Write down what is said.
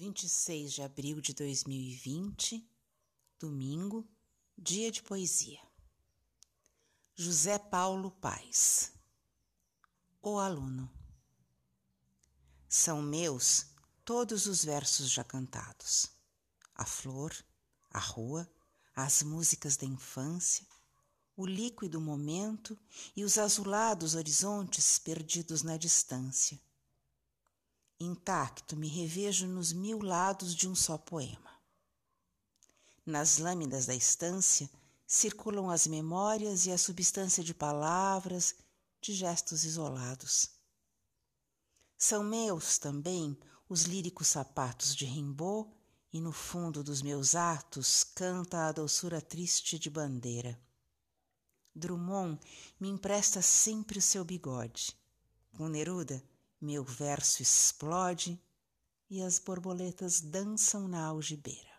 26 de abril de 2020, domingo, dia de poesia. José Paulo Paz. O aluno. São meus todos os versos já cantados. A flor, a rua, as músicas da infância, o líquido momento e os azulados horizontes perdidos na distância Intacto me revejo nos mil lados de um só poema. Nas lâminas da estância circulam as memórias e a substância de palavras, de gestos isolados. São meus também os líricos sapatos de Rimbaud e no fundo dos meus atos canta a doçura triste de bandeira. Drummond me empresta sempre o seu bigode. Com Neruda, meu verso explode e as borboletas dançam na algibeira.